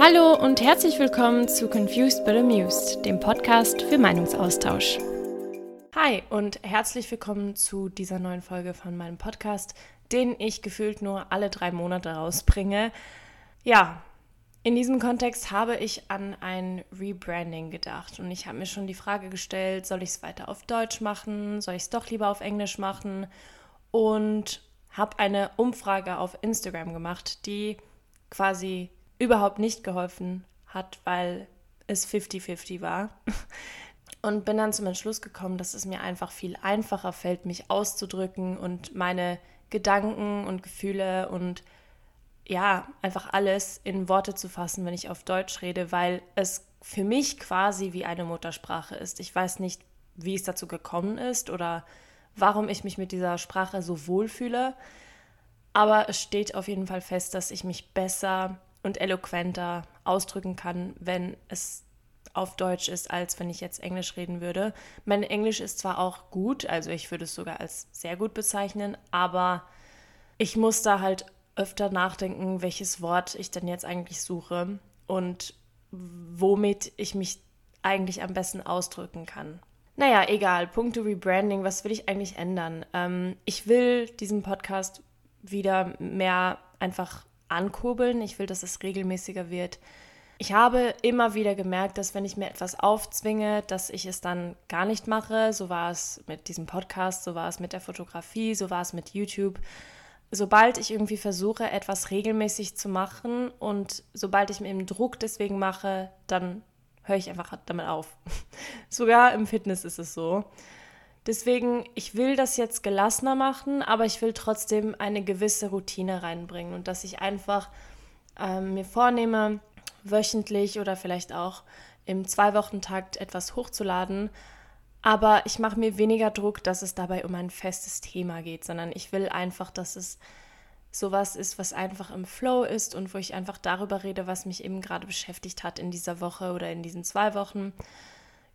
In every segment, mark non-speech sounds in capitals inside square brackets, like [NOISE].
Hallo und herzlich willkommen zu Confused but Amused, dem Podcast für Meinungsaustausch. Hi und herzlich willkommen zu dieser neuen Folge von meinem Podcast, den ich gefühlt nur alle drei Monate rausbringe. Ja, in diesem Kontext habe ich an ein Rebranding gedacht und ich habe mir schon die Frage gestellt, soll ich es weiter auf Deutsch machen, soll ich es doch lieber auf Englisch machen und habe eine Umfrage auf Instagram gemacht, die quasi überhaupt nicht geholfen hat, weil es 50-50 war. [LAUGHS] Und bin dann zum Entschluss gekommen, dass es mir einfach viel einfacher fällt, mich auszudrücken und meine Gedanken und Gefühle und ja, einfach alles in Worte zu fassen, wenn ich auf Deutsch rede, weil es für mich quasi wie eine Muttersprache ist. Ich weiß nicht, wie es dazu gekommen ist oder warum ich mich mit dieser Sprache so wohlfühle, aber es steht auf jeden Fall fest, dass ich mich besser und eloquenter ausdrücken kann, wenn es auf Deutsch ist, als wenn ich jetzt Englisch reden würde. Mein Englisch ist zwar auch gut, also ich würde es sogar als sehr gut bezeichnen, aber ich muss da halt öfter nachdenken, welches Wort ich denn jetzt eigentlich suche und womit ich mich eigentlich am besten ausdrücken kann. Naja, egal. Punkte Rebranding, was will ich eigentlich ändern? Ähm, ich will diesen Podcast wieder mehr einfach ankurbeln. Ich will, dass es regelmäßiger wird. Ich habe immer wieder gemerkt, dass wenn ich mir etwas aufzwinge, dass ich es dann gar nicht mache. So war es mit diesem Podcast, so war es mit der Fotografie, so war es mit YouTube. Sobald ich irgendwie versuche, etwas regelmäßig zu machen und sobald ich mir eben Druck deswegen mache, dann höre ich einfach damit auf. [LAUGHS] Sogar im Fitness ist es so. Deswegen, ich will das jetzt gelassener machen, aber ich will trotzdem eine gewisse Routine reinbringen und dass ich einfach ähm, mir vornehme, wöchentlich oder vielleicht auch im Zwei-Wochen-Takt etwas hochzuladen. Aber ich mache mir weniger Druck, dass es dabei um ein festes Thema geht, sondern ich will einfach, dass es sowas ist, was einfach im Flow ist und wo ich einfach darüber rede, was mich eben gerade beschäftigt hat in dieser Woche oder in diesen zwei Wochen.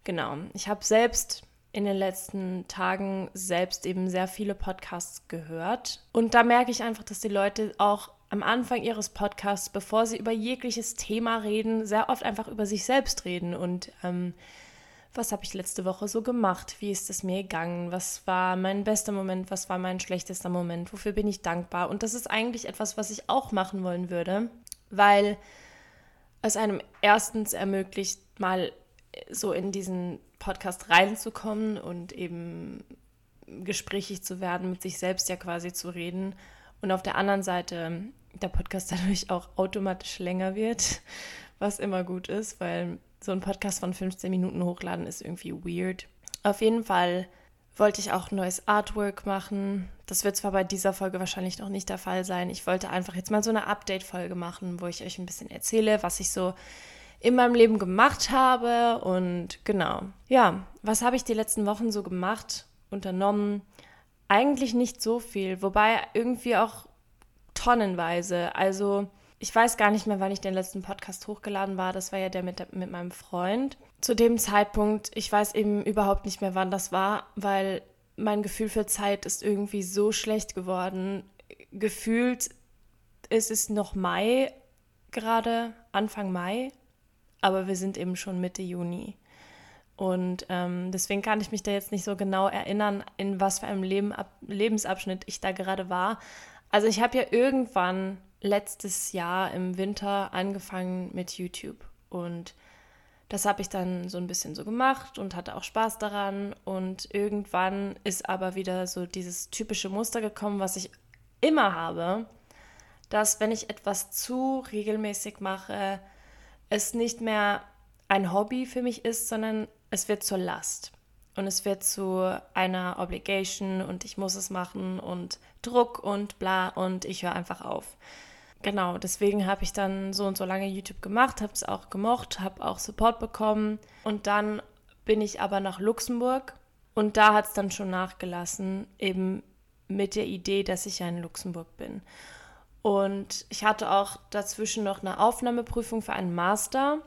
Genau. Ich habe selbst in den letzten Tagen selbst eben sehr viele Podcasts gehört. Und da merke ich einfach, dass die Leute auch am Anfang ihres Podcasts, bevor sie über jegliches Thema reden, sehr oft einfach über sich selbst reden und ähm, was habe ich letzte Woche so gemacht? Wie ist es mir gegangen? Was war mein bester Moment? Was war mein schlechtester Moment? Wofür bin ich dankbar? Und das ist eigentlich etwas, was ich auch machen wollen würde, weil es einem erstens ermöglicht, mal so in diesen Podcast reinzukommen und eben gesprächig zu werden, mit sich selbst ja quasi zu reden. Und auf der anderen Seite der Podcast [LAUGHS] dadurch auch automatisch länger wird, was immer gut ist, weil so ein Podcast von 15 Minuten hochladen ist irgendwie weird. Auf jeden Fall wollte ich auch neues Artwork machen. Das wird zwar bei dieser Folge wahrscheinlich noch nicht der Fall sein. Ich wollte einfach jetzt mal so eine Update-Folge machen, wo ich euch ein bisschen erzähle, was ich so in meinem Leben gemacht habe. Und genau, ja, was habe ich die letzten Wochen so gemacht, unternommen? Eigentlich nicht so viel, wobei irgendwie auch tonnenweise. Also ich weiß gar nicht mehr, wann ich den letzten Podcast hochgeladen war. Das war ja der mit, mit meinem Freund. Zu dem Zeitpunkt, ich weiß eben überhaupt nicht mehr, wann das war, weil mein Gefühl für Zeit ist irgendwie so schlecht geworden. Gefühlt ist es noch Mai, gerade Anfang Mai, aber wir sind eben schon Mitte Juni. Und ähm, deswegen kann ich mich da jetzt nicht so genau erinnern, in was für einem Leben, Lebensabschnitt ich da gerade war. Also ich habe ja irgendwann letztes Jahr im Winter angefangen mit YouTube und das habe ich dann so ein bisschen so gemacht und hatte auch Spaß daran und irgendwann ist aber wieder so dieses typische Muster gekommen, was ich immer habe, dass wenn ich etwas zu regelmäßig mache, es nicht mehr ein Hobby für mich ist, sondern es wird zur Last. Und es wird zu einer Obligation und ich muss es machen und Druck und bla und ich höre einfach auf. Genau, deswegen habe ich dann so und so lange YouTube gemacht, habe es auch gemocht, habe auch Support bekommen. Und dann bin ich aber nach Luxemburg und da hat es dann schon nachgelassen, eben mit der Idee, dass ich ja in Luxemburg bin. Und ich hatte auch dazwischen noch eine Aufnahmeprüfung für einen Master,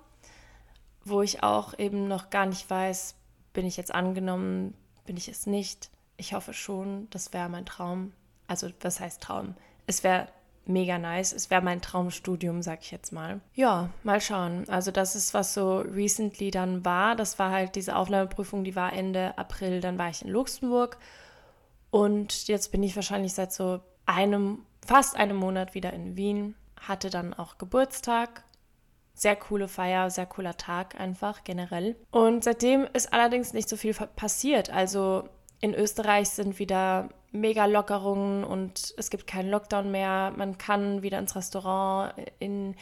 wo ich auch eben noch gar nicht weiß, bin ich jetzt angenommen, bin ich es nicht. Ich hoffe schon, das wäre mein Traum. Also was heißt Traum? Es wäre mega nice. Es wäre mein Traumstudium, sag ich jetzt mal. Ja, mal schauen. Also das ist, was so recently dann war. Das war halt diese Aufnahmeprüfung, die war Ende April. Dann war ich in Luxemburg. Und jetzt bin ich wahrscheinlich seit so einem, fast einem Monat wieder in Wien. Hatte dann auch Geburtstag. Sehr coole Feier, sehr cooler Tag einfach generell. Und seitdem ist allerdings nicht so viel passiert. Also in Österreich sind wieder mega Lockerungen und es gibt keinen Lockdown mehr. Man kann wieder ins Restaurant, in,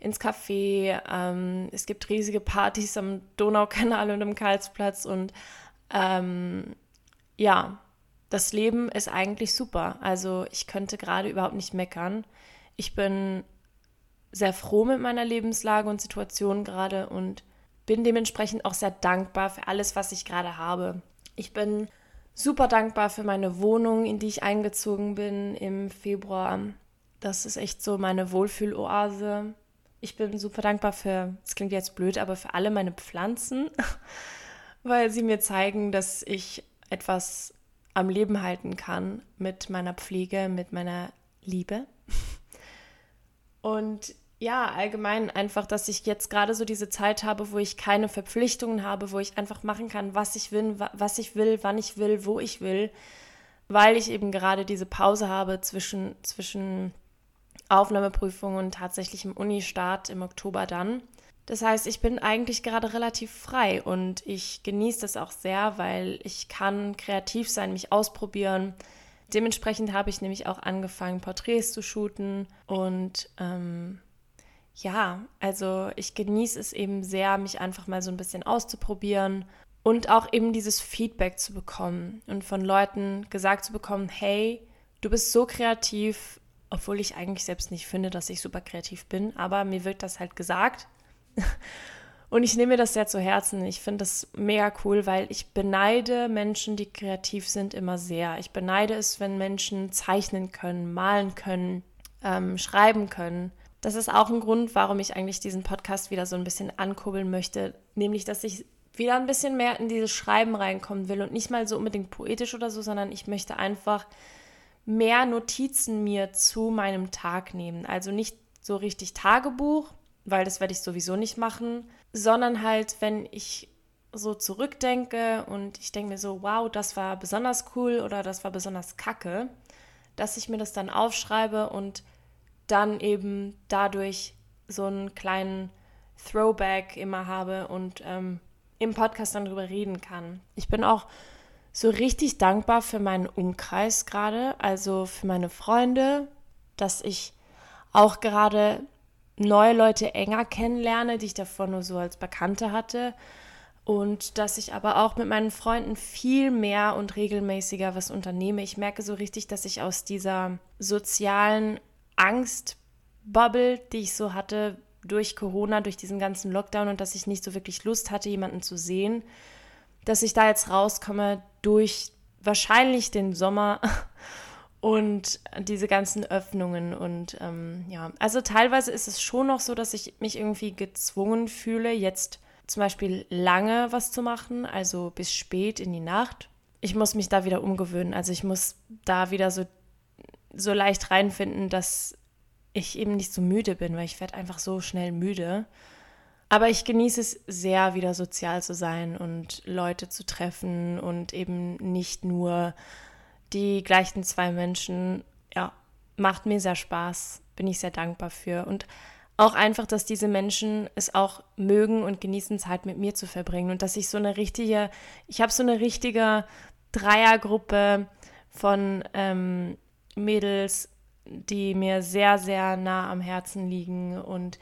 ins Café. Ähm, es gibt riesige Partys am Donaukanal und im Karlsplatz. Und ähm, ja, das Leben ist eigentlich super. Also ich könnte gerade überhaupt nicht meckern. Ich bin sehr froh mit meiner Lebenslage und Situation gerade und bin dementsprechend auch sehr dankbar für alles, was ich gerade habe. Ich bin super dankbar für meine Wohnung, in die ich eingezogen bin im Februar. Das ist echt so meine Wohlfühloase. Ich bin super dankbar für, das klingt jetzt blöd, aber für alle meine Pflanzen, [LAUGHS] weil sie mir zeigen, dass ich etwas am Leben halten kann mit meiner Pflege, mit meiner Liebe. Und ja, allgemein einfach, dass ich jetzt gerade so diese Zeit habe, wo ich keine Verpflichtungen habe, wo ich einfach machen kann, was ich will, was ich will, wann ich will, wo ich will, weil ich eben gerade diese Pause habe zwischen, zwischen Aufnahmeprüfung und tatsächlichem Uni-Start im Oktober dann. Das heißt, ich bin eigentlich gerade relativ frei und ich genieße das auch sehr, weil ich kann kreativ sein, mich ausprobieren. Dementsprechend habe ich nämlich auch angefangen, Porträts zu shooten und ähm, ja, also ich genieße es eben sehr, mich einfach mal so ein bisschen auszuprobieren und auch eben dieses Feedback zu bekommen und von Leuten gesagt zu bekommen, hey, du bist so kreativ, obwohl ich eigentlich selbst nicht finde, dass ich super kreativ bin, aber mir wird das halt gesagt. [LAUGHS] Und ich nehme mir das sehr zu Herzen. Ich finde das mega cool, weil ich beneide Menschen, die kreativ sind, immer sehr. Ich beneide es, wenn Menschen zeichnen können, malen können, ähm, schreiben können. Das ist auch ein Grund, warum ich eigentlich diesen Podcast wieder so ein bisschen ankurbeln möchte, nämlich dass ich wieder ein bisschen mehr in dieses Schreiben reinkommen will und nicht mal so unbedingt poetisch oder so, sondern ich möchte einfach mehr Notizen mir zu meinem Tag nehmen. Also nicht so richtig Tagebuch, weil das werde ich sowieso nicht machen, sondern halt, wenn ich so zurückdenke und ich denke mir so, wow, das war besonders cool oder das war besonders kacke, dass ich mir das dann aufschreibe und dann eben dadurch so einen kleinen Throwback immer habe und ähm, im Podcast dann drüber reden kann. Ich bin auch so richtig dankbar für meinen Umkreis gerade, also für meine Freunde, dass ich auch gerade neue Leute enger kennenlerne, die ich davor nur so als Bekannte hatte. Und dass ich aber auch mit meinen Freunden viel mehr und regelmäßiger was unternehme. Ich merke so richtig, dass ich aus dieser sozialen Angstbubble, die ich so hatte durch Corona, durch diesen ganzen Lockdown und dass ich nicht so wirklich Lust hatte, jemanden zu sehen, dass ich da jetzt rauskomme durch wahrscheinlich den Sommer [LAUGHS] und diese ganzen Öffnungen und ähm, ja, also teilweise ist es schon noch so, dass ich mich irgendwie gezwungen fühle, jetzt zum Beispiel lange was zu machen, also bis spät in die Nacht. Ich muss mich da wieder umgewöhnen, also ich muss da wieder so so leicht reinfinden, dass ich eben nicht so müde bin, weil ich werde einfach so schnell müde. Aber ich genieße es sehr, wieder sozial zu sein und Leute zu treffen und eben nicht nur die gleichen zwei Menschen. Ja, macht mir sehr Spaß, bin ich sehr dankbar für. Und auch einfach, dass diese Menschen es auch mögen und genießen, Zeit mit mir zu verbringen. Und dass ich so eine richtige, ich habe so eine richtige Dreiergruppe von ähm, Mädels, die mir sehr, sehr nah am Herzen liegen und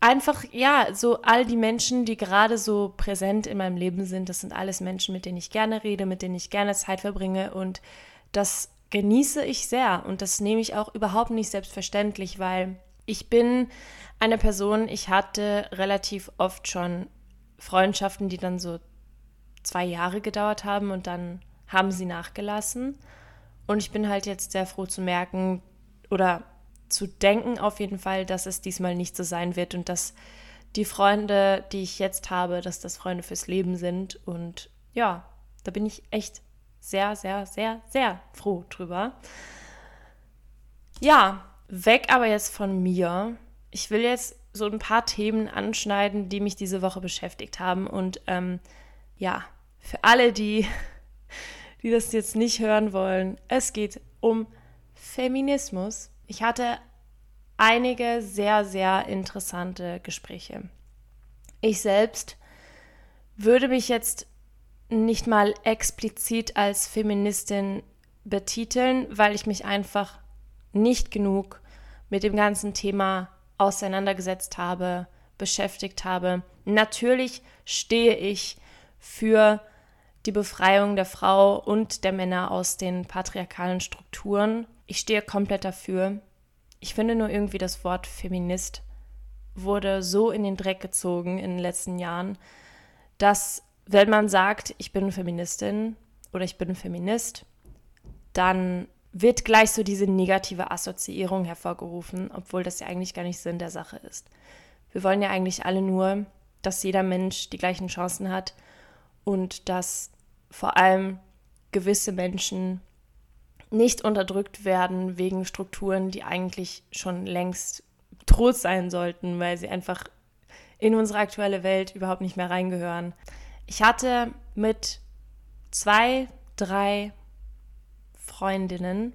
einfach, ja, so all die Menschen, die gerade so präsent in meinem Leben sind, das sind alles Menschen, mit denen ich gerne rede, mit denen ich gerne Zeit verbringe und das genieße ich sehr und das nehme ich auch überhaupt nicht selbstverständlich, weil ich bin eine Person, ich hatte relativ oft schon Freundschaften, die dann so zwei Jahre gedauert haben und dann haben sie nachgelassen. Und ich bin halt jetzt sehr froh zu merken oder zu denken auf jeden Fall, dass es diesmal nicht so sein wird und dass die Freunde, die ich jetzt habe, dass das Freunde fürs Leben sind. Und ja, da bin ich echt sehr, sehr, sehr, sehr froh drüber. Ja, weg aber jetzt von mir. Ich will jetzt so ein paar Themen anschneiden, die mich diese Woche beschäftigt haben. Und ähm, ja, für alle, die, [LAUGHS] die das jetzt nicht hören wollen, es geht um Feminismus. Ich hatte einige sehr, sehr interessante Gespräche. Ich selbst würde mich jetzt nicht mal explizit als Feministin betiteln, weil ich mich einfach nicht genug mit dem ganzen Thema auseinandergesetzt habe, beschäftigt habe. Natürlich stehe ich für die Befreiung der Frau und der Männer aus den patriarchalen Strukturen. Ich stehe komplett dafür. Ich finde nur irgendwie das Wort Feminist wurde so in den Dreck gezogen in den letzten Jahren, dass wenn man sagt, ich bin Feministin oder ich bin Feminist, dann wird gleich so diese negative Assoziierung hervorgerufen, obwohl das ja eigentlich gar nicht Sinn der Sache ist. Wir wollen ja eigentlich alle nur, dass jeder Mensch die gleichen Chancen hat und dass vor allem gewisse Menschen nicht unterdrückt werden wegen Strukturen, die eigentlich schon längst tot sein sollten, weil sie einfach in unsere aktuelle Welt überhaupt nicht mehr reingehören. Ich hatte mit zwei, drei Freundinnen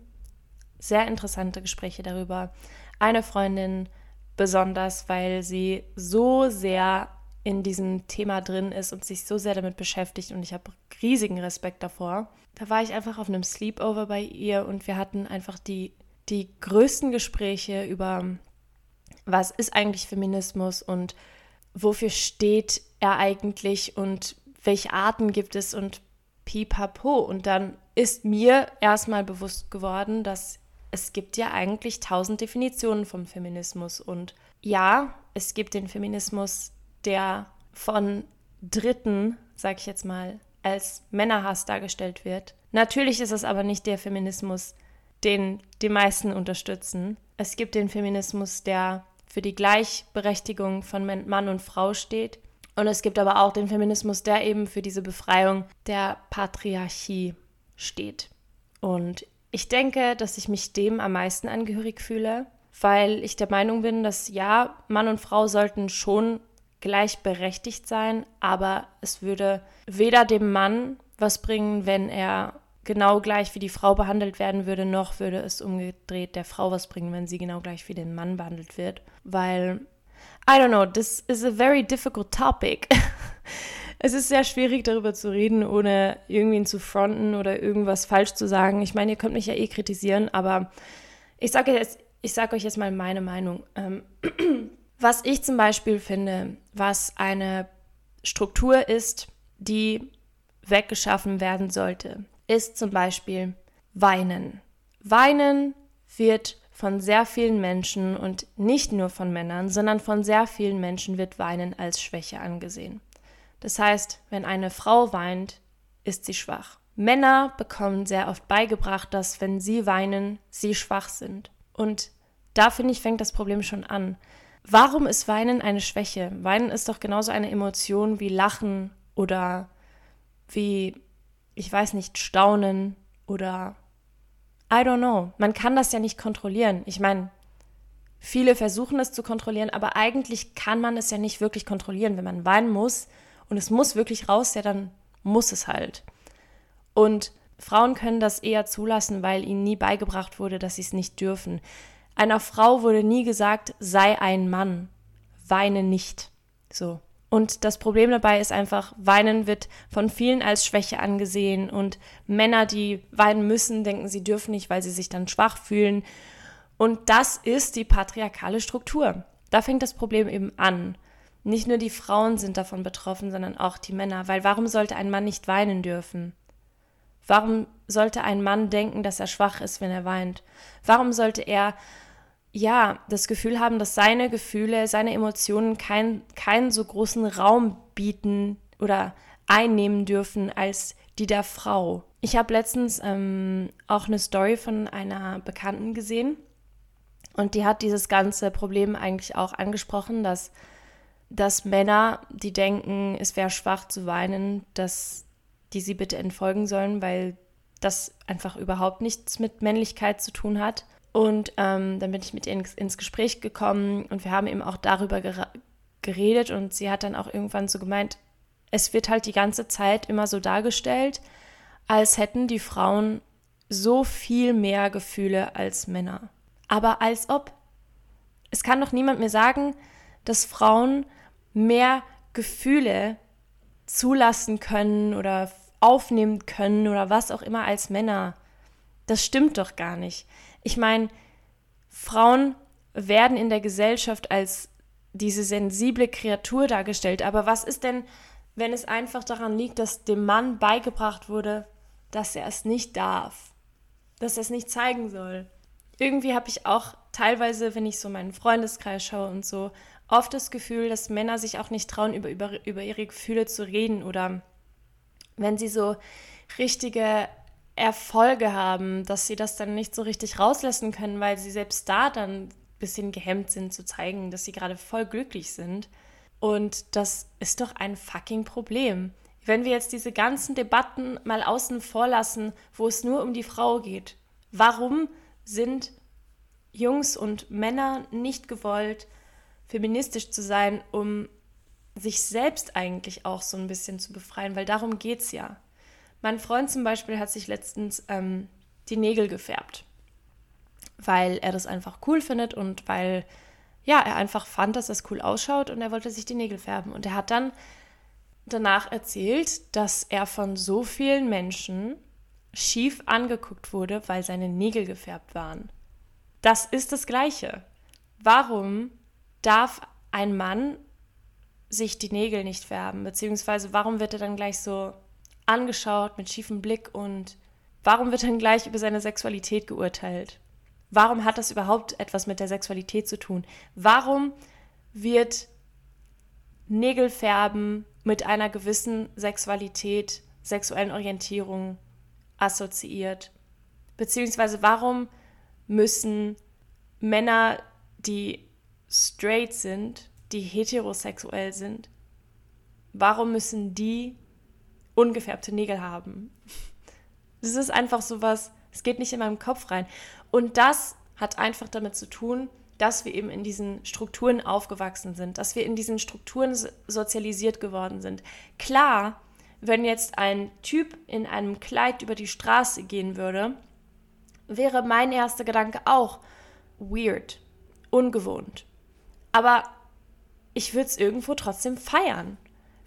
sehr interessante Gespräche darüber. Eine Freundin besonders, weil sie so sehr in diesem Thema drin ist und sich so sehr damit beschäftigt und ich habe riesigen Respekt davor. Da war ich einfach auf einem Sleepover bei ihr und wir hatten einfach die, die größten Gespräche über, was ist eigentlich Feminismus und wofür steht er eigentlich und welche Arten gibt es und pipapo. Und dann ist mir erstmal bewusst geworden, dass es gibt ja eigentlich tausend Definitionen vom Feminismus. Und ja, es gibt den Feminismus, der von Dritten, sag ich jetzt mal, als Männerhass dargestellt wird. Natürlich ist es aber nicht der Feminismus, den die meisten unterstützen. Es gibt den Feminismus, der für die Gleichberechtigung von Mann und Frau steht. Und es gibt aber auch den Feminismus, der eben für diese Befreiung der Patriarchie steht. Und ich denke, dass ich mich dem am meisten angehörig fühle, weil ich der Meinung bin, dass ja, Mann und Frau sollten schon gleichberechtigt sein, aber es würde weder dem Mann was bringen, wenn er genau gleich wie die Frau behandelt werden würde, noch würde es umgedreht der Frau was bringen, wenn sie genau gleich wie den Mann behandelt wird. Weil, I don't know, this is a very difficult topic. [LAUGHS] es ist sehr schwierig, darüber zu reden, ohne irgendwen zu fronten oder irgendwas falsch zu sagen. Ich meine, ihr könnt mich ja eh kritisieren, aber ich sage jetzt, ich euch jetzt mal meine Meinung. Ähm, [CLEARS THROAT] was ich zum Beispiel finde, was eine Struktur ist, die weggeschaffen werden sollte, ist zum Beispiel Weinen. Weinen wird von sehr vielen Menschen und nicht nur von Männern, sondern von sehr vielen Menschen wird Weinen als Schwäche angesehen. Das heißt, wenn eine Frau weint, ist sie schwach. Männer bekommen sehr oft beigebracht, dass wenn sie weinen, sie schwach sind. Und da finde ich, fängt das Problem schon an. Warum ist Weinen eine Schwäche? Weinen ist doch genauso eine Emotion wie Lachen oder wie, ich weiß nicht, Staunen oder I don't know. Man kann das ja nicht kontrollieren. Ich meine, viele versuchen es zu kontrollieren, aber eigentlich kann man es ja nicht wirklich kontrollieren. Wenn man weinen muss, und es muss wirklich raus, ja, dann muss es halt. Und Frauen können das eher zulassen, weil ihnen nie beigebracht wurde, dass sie es nicht dürfen. Einer Frau wurde nie gesagt, sei ein Mann, weine nicht. So. Und das Problem dabei ist einfach, weinen wird von vielen als Schwäche angesehen und Männer, die weinen müssen, denken, sie dürfen nicht, weil sie sich dann schwach fühlen. Und das ist die patriarchale Struktur. Da fängt das Problem eben an. Nicht nur die Frauen sind davon betroffen, sondern auch die Männer. Weil warum sollte ein Mann nicht weinen dürfen? Warum sollte ein Mann denken, dass er schwach ist, wenn er weint? Warum sollte er ja das Gefühl haben, dass seine Gefühle, seine Emotionen keinen keinen so großen Raum bieten oder einnehmen dürfen als die der Frau? Ich habe letztens ähm, auch eine Story von einer Bekannten gesehen und die hat dieses ganze Problem eigentlich auch angesprochen, dass dass Männer, die denken, es wäre schwach zu weinen, dass die sie bitte entfolgen sollen, weil das einfach überhaupt nichts mit Männlichkeit zu tun hat. Und ähm, dann bin ich mit ihr ins, ins, Gespräch gekommen und wir haben eben auch darüber geredet und sie hat dann auch irgendwann so gemeint, es wird halt die ganze Zeit immer so dargestellt, als hätten die Frauen so viel mehr Gefühle als Männer. Aber als ob. Es kann doch niemand mehr sagen, dass Frauen mehr Gefühle zulassen können oder aufnehmen können oder was auch immer als Männer. Das stimmt doch gar nicht. Ich meine, Frauen werden in der Gesellschaft als diese sensible Kreatur dargestellt. Aber was ist denn, wenn es einfach daran liegt, dass dem Mann beigebracht wurde, dass er es nicht darf, dass er es nicht zeigen soll? Irgendwie habe ich auch teilweise, wenn ich so meinen Freundeskreis schaue und so, oft das Gefühl, dass Männer sich auch nicht trauen, über, über, über ihre Gefühle zu reden oder wenn sie so richtige Erfolge haben, dass sie das dann nicht so richtig rauslassen können, weil sie selbst da dann ein bisschen gehemmt sind zu zeigen, dass sie gerade voll glücklich sind. Und das ist doch ein fucking Problem. Wenn wir jetzt diese ganzen Debatten mal außen vor lassen, wo es nur um die Frau geht, warum sind Jungs und Männer nicht gewollt, feministisch zu sein, um sich selbst eigentlich auch so ein bisschen zu befreien, weil darum geht es ja. Mein Freund zum Beispiel hat sich letztens ähm, die Nägel gefärbt, weil er das einfach cool findet und weil ja, er einfach fand, dass das cool ausschaut und er wollte sich die Nägel färben. Und er hat dann danach erzählt, dass er von so vielen Menschen schief angeguckt wurde, weil seine Nägel gefärbt waren. Das ist das Gleiche. Warum darf ein Mann sich die Nägel nicht färben? Beziehungsweise warum wird er dann gleich so angeschaut mit schiefem Blick und warum wird dann gleich über seine Sexualität geurteilt? Warum hat das überhaupt etwas mit der Sexualität zu tun? Warum wird Nägelfärben mit einer gewissen Sexualität, sexuellen Orientierung assoziiert? Beziehungsweise warum müssen Männer, die straight sind, die heterosexuell sind, warum müssen die ungefärbte Nägel haben? Das ist einfach so was, es geht nicht in meinem Kopf rein. Und das hat einfach damit zu tun, dass wir eben in diesen Strukturen aufgewachsen sind, dass wir in diesen Strukturen sozialisiert geworden sind. Klar, wenn jetzt ein Typ in einem Kleid über die Straße gehen würde, wäre mein erster Gedanke auch weird, ungewohnt. Aber ich würde es irgendwo trotzdem feiern,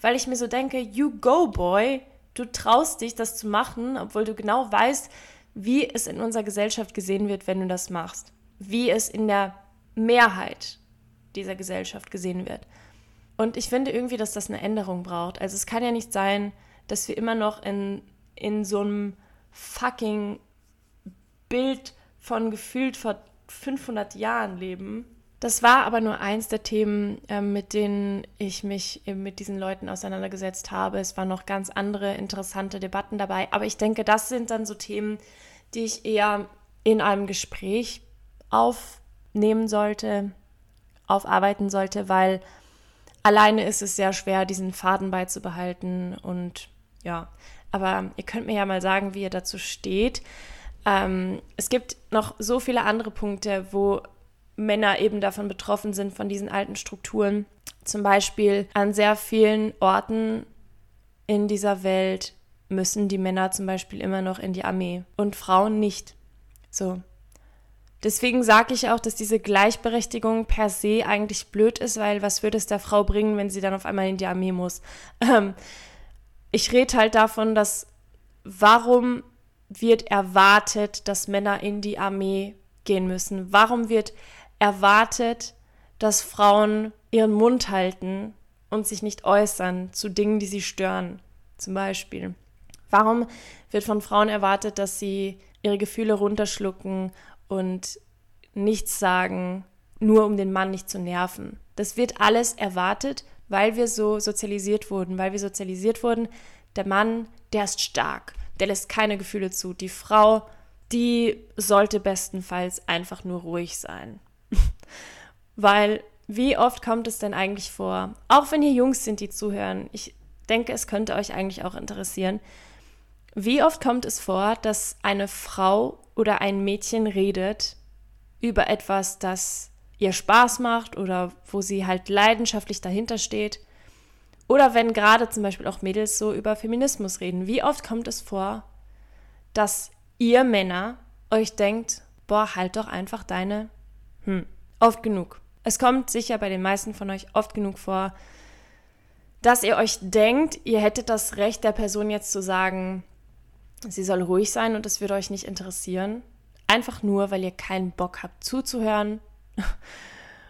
weil ich mir so denke, you go, boy, du traust dich, das zu machen, obwohl du genau weißt, wie es in unserer Gesellschaft gesehen wird, wenn du das machst. Wie es in der Mehrheit dieser Gesellschaft gesehen wird. Und ich finde irgendwie, dass das eine Änderung braucht. Also es kann ja nicht sein, dass wir immer noch in, in so einem fucking Bild von gefühlt vor 500 Jahren leben. Das war aber nur eins der Themen, äh, mit denen ich mich eben mit diesen Leuten auseinandergesetzt habe. Es waren noch ganz andere interessante Debatten dabei. Aber ich denke, das sind dann so Themen, die ich eher in einem Gespräch aufnehmen sollte, aufarbeiten sollte, weil alleine ist es sehr schwer, diesen Faden beizubehalten. Und ja, aber ihr könnt mir ja mal sagen, wie ihr dazu steht. Ähm, es gibt noch so viele andere Punkte, wo Männer eben davon betroffen sind, von diesen alten Strukturen. Zum Beispiel an sehr vielen Orten in dieser Welt müssen die Männer zum Beispiel immer noch in die Armee und Frauen nicht. So. Deswegen sage ich auch, dass diese Gleichberechtigung per se eigentlich blöd ist, weil was würde es der Frau bringen, wenn sie dann auf einmal in die Armee muss? Ähm, ich rede halt davon, dass warum wird erwartet, dass Männer in die Armee gehen müssen? Warum wird erwartet, dass Frauen ihren Mund halten und sich nicht äußern zu Dingen, die sie stören, zum Beispiel? Warum wird von Frauen erwartet, dass sie ihre Gefühle runterschlucken und nichts sagen, nur um den Mann nicht zu nerven? Das wird alles erwartet, weil wir so sozialisiert wurden, weil wir sozialisiert wurden, der Mann, der ist stark, der lässt keine Gefühle zu. Die Frau, die sollte bestenfalls einfach nur ruhig sein. Weil wie oft kommt es denn eigentlich vor, auch wenn ihr Jungs sind, die zuhören, ich denke, es könnte euch eigentlich auch interessieren, wie oft kommt es vor, dass eine Frau oder ein Mädchen redet über etwas, das ihr Spaß macht oder wo sie halt leidenschaftlich dahinter steht. Oder wenn gerade zum Beispiel auch Mädels so über Feminismus reden. Wie oft kommt es vor, dass ihr Männer euch denkt, boah, halt doch einfach deine, hm, oft genug. Es kommt sicher bei den meisten von euch oft genug vor, dass ihr euch denkt, ihr hättet das Recht der Person jetzt zu sagen, sie soll ruhig sein und es würde euch nicht interessieren. Einfach nur, weil ihr keinen Bock habt zuzuhören. [LAUGHS]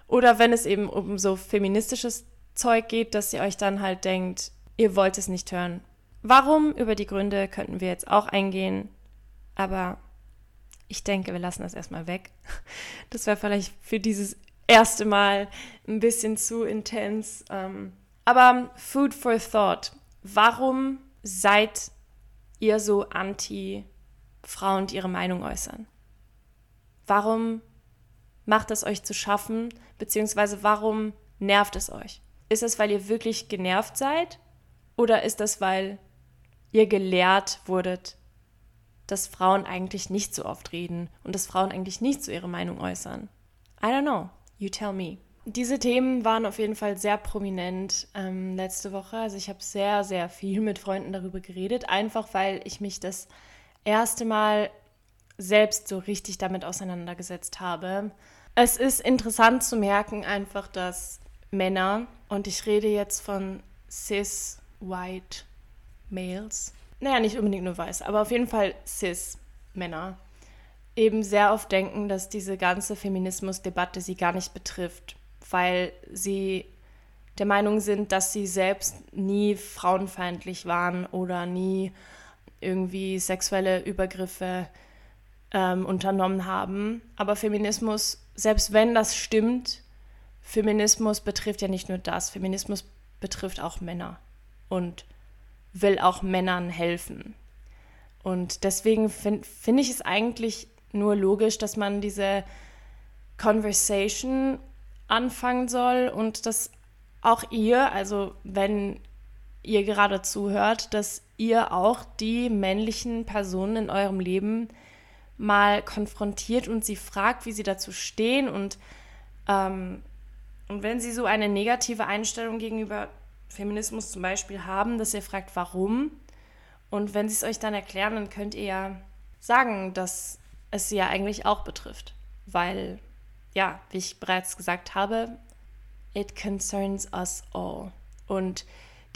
Oder wenn es eben um so feministisches Zeug geht, dass ihr euch dann halt denkt, ihr wollt es nicht hören. Warum? Über die Gründe könnten wir jetzt auch eingehen. Aber ich denke, wir lassen das erstmal weg. [LAUGHS] Das wäre vielleicht für dieses erste Mal ein bisschen zu intens. Ähm, aber Food for Thought. Warum seid ihr so anti Frauen, die ihre Meinung äußern? Warum macht es euch zu schaffen, beziehungsweise warum nervt es euch? Ist es, weil ihr wirklich genervt seid? Oder ist das, weil ihr gelehrt wurdet, dass Frauen eigentlich nicht so oft reden und dass Frauen eigentlich nicht so ihre Meinung äußern? I don't know. You tell me. Diese Themen waren auf jeden Fall sehr prominent ähm, letzte Woche. Also ich habe sehr, sehr viel mit Freunden darüber geredet, einfach weil ich mich das erste Mal selbst so richtig damit auseinandergesetzt habe. Es ist interessant zu merken einfach, dass Männer, und ich rede jetzt von cis white males, naja, nicht unbedingt nur weiß, aber auf jeden Fall cis Männer, eben sehr oft denken, dass diese ganze Feminismusdebatte sie gar nicht betrifft, weil sie der Meinung sind, dass sie selbst nie frauenfeindlich waren oder nie irgendwie sexuelle Übergriffe ähm, unternommen haben. Aber Feminismus, selbst wenn das stimmt, Feminismus betrifft ja nicht nur das. Feminismus betrifft auch Männer und will auch Männern helfen. Und deswegen finde find ich es eigentlich nur logisch, dass man diese Conversation anfangen soll und dass auch ihr, also wenn ihr gerade zuhört, dass ihr auch die männlichen Personen in eurem Leben mal konfrontiert und sie fragt, wie sie dazu stehen und, ähm, und wenn sie so eine negative Einstellung gegenüber Feminismus zum Beispiel haben, dass ihr fragt, warum? Und wenn sie es euch dann erklären, dann könnt ihr ja sagen, dass es sie ja eigentlich auch betrifft. Weil, ja, wie ich bereits gesagt habe, it concerns us all. Und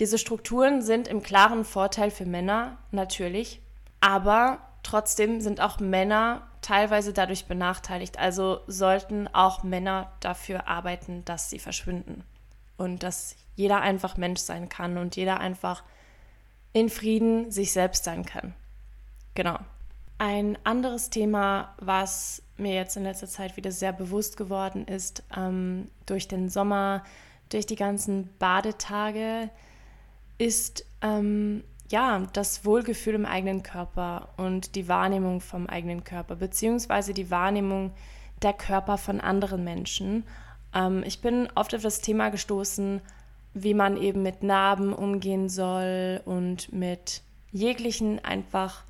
diese Strukturen sind im klaren Vorteil für Männer, natürlich, aber trotzdem sind auch Männer teilweise dadurch benachteiligt. Also sollten auch Männer dafür arbeiten, dass sie verschwinden. Und dass jeder einfach Mensch sein kann und jeder einfach in Frieden sich selbst sein kann. Genau. Ein anderes Thema, was mir jetzt in letzter Zeit wieder sehr bewusst geworden ist, ähm, durch den Sommer, durch die ganzen Badetage, ist ähm, ja das Wohlgefühl im eigenen Körper und die Wahrnehmung vom eigenen Körper, beziehungsweise die Wahrnehmung der Körper von anderen Menschen. Ähm, ich bin oft auf das Thema gestoßen, wie man eben mit Narben umgehen soll und mit jeglichen einfach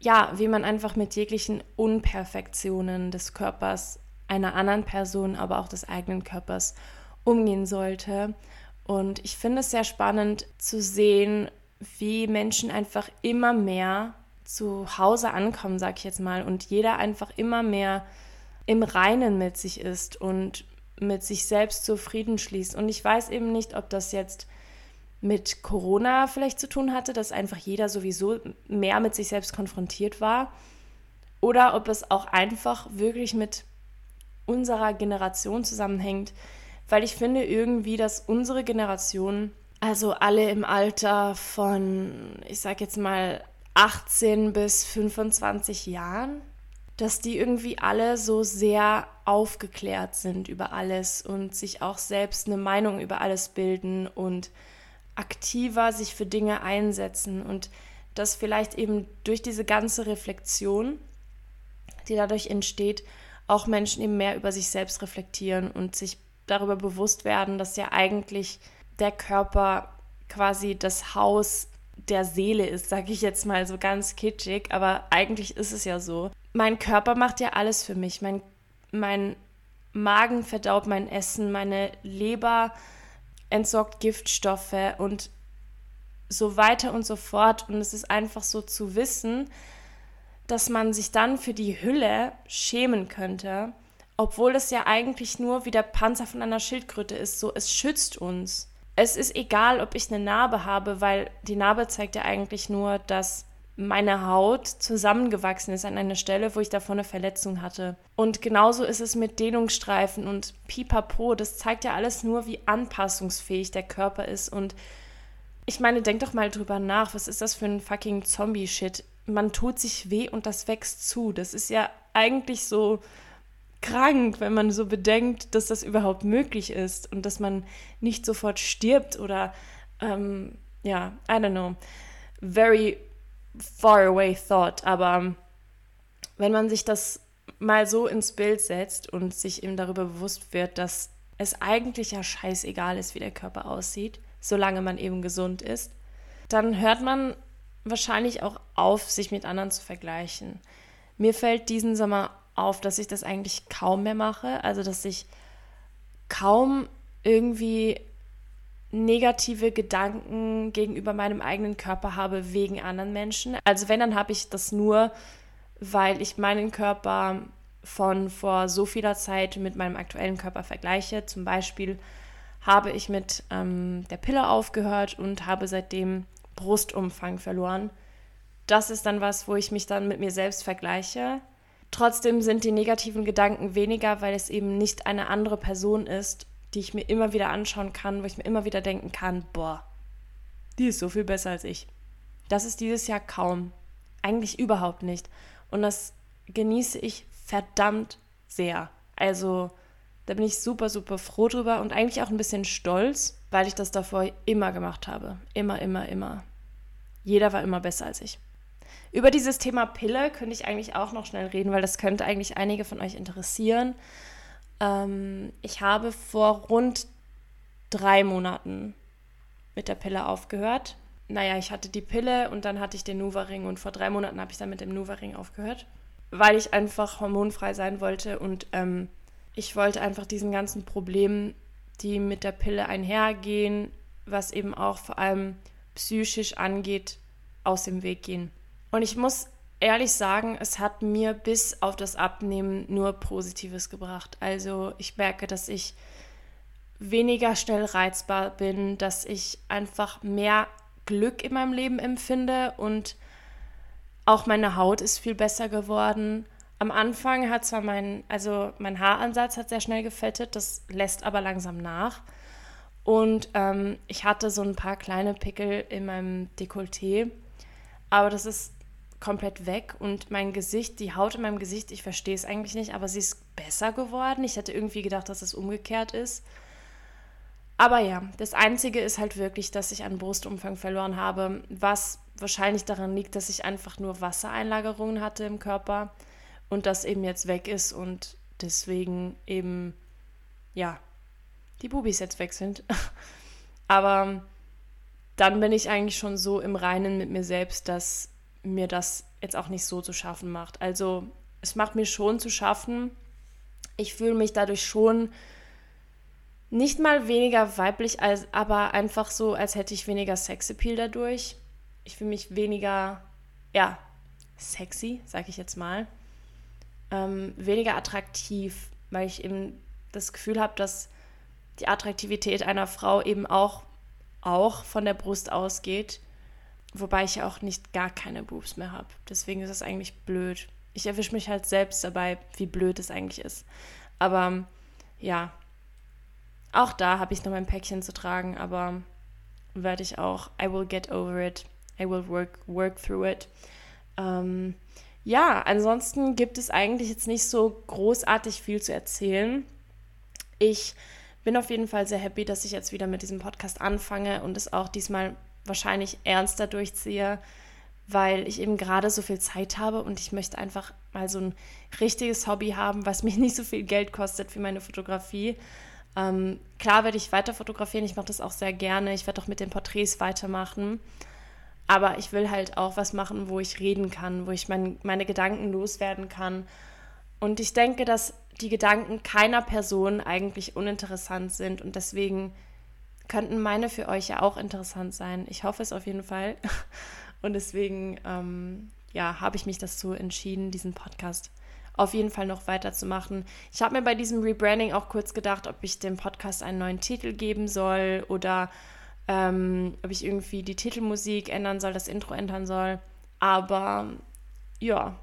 ja, wie man einfach mit jeglichen Unperfektionen des Körpers einer anderen Person, aber auch des eigenen Körpers umgehen sollte. Und ich finde es sehr spannend zu sehen, wie Menschen einfach immer mehr zu Hause ankommen, sag ich jetzt mal, und jeder einfach immer mehr im Reinen mit sich ist und mit sich selbst zufrieden schließt. Und ich weiß eben nicht, ob das jetzt mit Corona vielleicht zu tun hatte, dass einfach jeder sowieso mehr mit sich selbst konfrontiert war. Oder ob es auch einfach wirklich mit unserer Generation zusammenhängt. Weil ich finde irgendwie, dass unsere Generation, also alle im Alter von, ich sag jetzt mal, 18 bis 25 Jahren, dass die irgendwie alle so sehr aufgeklärt sind über alles und sich auch selbst eine Meinung über alles bilden und aktiver sich für Dinge einsetzen und dass vielleicht eben durch diese ganze Reflexion, die dadurch entsteht, auch Menschen eben mehr über sich selbst reflektieren und sich darüber bewusst werden, dass ja eigentlich der Körper quasi das Haus der Seele ist, sage ich jetzt mal so ganz kitschig, aber eigentlich ist es ja so. Mein Körper macht ja alles für mich. Mein, mein Magen verdaut mein Essen, meine Leber entsorgt Giftstoffe und so weiter und so fort. Und es ist einfach so zu wissen, dass man sich dann für die Hülle schämen könnte, obwohl es ja eigentlich nur wie der Panzer von einer Schildkröte ist. So, es schützt uns. Es ist egal, ob ich eine Narbe habe, weil die Narbe zeigt ja eigentlich nur, dass meine Haut zusammengewachsen ist an einer Stelle, wo ich davor eine Verletzung hatte. Und genauso ist es mit Dehnungsstreifen und Pipapo. Das zeigt ja alles nur, wie anpassungsfähig der Körper ist. Und ich meine, denk doch mal drüber nach. Was ist das für ein fucking Zombie-Shit? Man tut sich weh und das wächst zu. Das ist ja eigentlich so krank, wenn man so bedenkt, dass das überhaupt möglich ist und dass man nicht sofort stirbt oder, ähm, ja, I don't know. Very far away thought, aber wenn man sich das mal so ins Bild setzt und sich eben darüber bewusst wird, dass es eigentlich ja scheißegal ist, wie der Körper aussieht, solange man eben gesund ist, dann hört man wahrscheinlich auch auf, sich mit anderen zu vergleichen. Mir fällt diesen Sommer auf, dass ich das eigentlich kaum mehr mache, also dass ich kaum irgendwie negative Gedanken gegenüber meinem eigenen Körper habe wegen anderen Menschen. Also wenn, dann habe ich das nur, weil ich meinen Körper von vor so vieler Zeit mit meinem aktuellen Körper vergleiche. Zum Beispiel habe ich mit ähm, der Pille aufgehört und habe seitdem Brustumfang verloren. Das ist dann was, wo ich mich dann mit mir selbst vergleiche. Trotzdem sind die negativen Gedanken weniger, weil es eben nicht eine andere Person ist die ich mir immer wieder anschauen kann, wo ich mir immer wieder denken kann, boah, die ist so viel besser als ich. Das ist dieses Jahr kaum. Eigentlich überhaupt nicht. Und das genieße ich verdammt sehr. Also da bin ich super, super froh drüber und eigentlich auch ein bisschen stolz, weil ich das davor immer gemacht habe. Immer, immer, immer. Jeder war immer besser als ich. Über dieses Thema Pille könnte ich eigentlich auch noch schnell reden, weil das könnte eigentlich einige von euch interessieren. Ähm, ich habe vor rund drei Monaten mit der Pille aufgehört. Naja, ich hatte die Pille und dann hatte ich den Nuva-Ring und vor drei Monaten habe ich dann mit dem Nuva-Ring aufgehört, weil ich einfach hormonfrei sein wollte und ähm, ich wollte einfach diesen ganzen Problemen, die mit der Pille einhergehen, was eben auch vor allem psychisch angeht, aus dem Weg gehen. Und ich muss ehrlich sagen, es hat mir bis auf das Abnehmen nur Positives gebracht. Also ich merke, dass ich weniger schnell reizbar bin, dass ich einfach mehr Glück in meinem Leben empfinde und auch meine Haut ist viel besser geworden. Am Anfang hat zwar mein, also mein Haaransatz hat sehr schnell gefettet, das lässt aber langsam nach. Und ähm, ich hatte so ein paar kleine Pickel in meinem Dekolleté, aber das ist komplett weg und mein Gesicht, die Haut in meinem Gesicht, ich verstehe es eigentlich nicht, aber sie ist besser geworden. Ich hätte irgendwie gedacht, dass es umgekehrt ist. Aber ja, das Einzige ist halt wirklich, dass ich an Brustumfang verloren habe, was wahrscheinlich daran liegt, dass ich einfach nur Wassereinlagerungen hatte im Körper und das eben jetzt weg ist und deswegen eben, ja, die Bubis jetzt weg sind. [LAUGHS] Aber dann bin ich eigentlich schon so im Reinen mit mir selbst, dass mir das jetzt auch nicht so zu schaffen macht. Also es macht mir schon zu schaffen. Ich fühle mich dadurch schon nicht mal weniger weiblich, als, aber einfach so, als hätte ich weniger Sexappeal dadurch. Ich fühle mich weniger, ja, sexy, sage ich jetzt mal. Ähm, weniger attraktiv, weil ich eben das Gefühl habe, dass die Attraktivität einer Frau eben auch, auch von der Brust ausgeht Wobei ich ja auch nicht gar keine Boobs mehr habe. Deswegen ist das eigentlich blöd. Ich erwische mich halt selbst dabei, wie blöd es eigentlich ist. Aber ja, auch da habe ich noch mein Päckchen zu tragen, aber werde ich auch, I will get over it. I will work, work through it. Ähm, ja, ansonsten gibt es eigentlich jetzt nicht so großartig viel zu erzählen. Ich bin auf jeden Fall sehr happy, dass ich jetzt wieder mit diesem Podcast anfange und es auch diesmal wahrscheinlich ernster durchziehe, weil ich eben gerade so viel Zeit habe und ich möchte einfach mal so ein richtiges Hobby haben, was [LAUGHS] mich nicht so viel Geld kostet wie meine Fotografie. Ähm, klar werde ich weiter fotografieren, ich mache das auch sehr gerne, ich werde auch mit den Porträts weitermachen. Aber ich will halt auch was machen, wo ich reden kann, wo ich mein, meine Gedanken loswerden kann. Und ich denke, dass die Gedanken keiner Person eigentlich uninteressant sind und deswegen könnten meine für euch ja auch interessant sein. Ich hoffe es auf jeden Fall. [LAUGHS] Und deswegen, ähm, ja, habe ich mich dazu entschieden, diesen Podcast auf jeden Fall noch weiterzumachen. Ich habe mir bei diesem Rebranding auch kurz gedacht, ob ich dem Podcast einen neuen Titel geben soll oder ähm, ob ich irgendwie die Titelmusik ändern soll, das Intro ändern soll. Aber ja,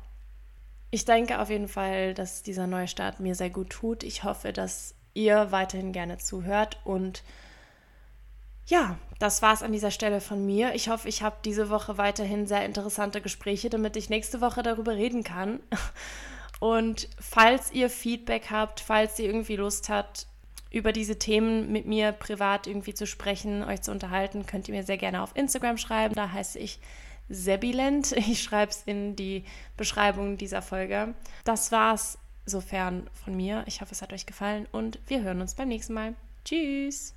ich denke auf jeden Fall, dass dieser Neustart mir sehr gut tut. Ich hoffe, dass ihr weiterhin gerne zuhört und ja, das war es an dieser Stelle von mir. Ich hoffe, ich habe diese Woche weiterhin sehr interessante Gespräche, damit ich nächste Woche darüber reden kann. [LAUGHS] Und falls ihr Feedback habt, falls ihr irgendwie Lust habt, über diese Themen mit mir privat irgendwie zu sprechen, euch zu unterhalten, könnt ihr mir sehr gerne auf Instagram schreiben. Da heiße ich Sebilent. [LAUGHS] Ich schreibe es in die Beschreibung dieser Folge. Das war's sofern von mir. Ich hoffe, es hat euch gefallen und wir hören uns beim nächsten Mal. Tschüss!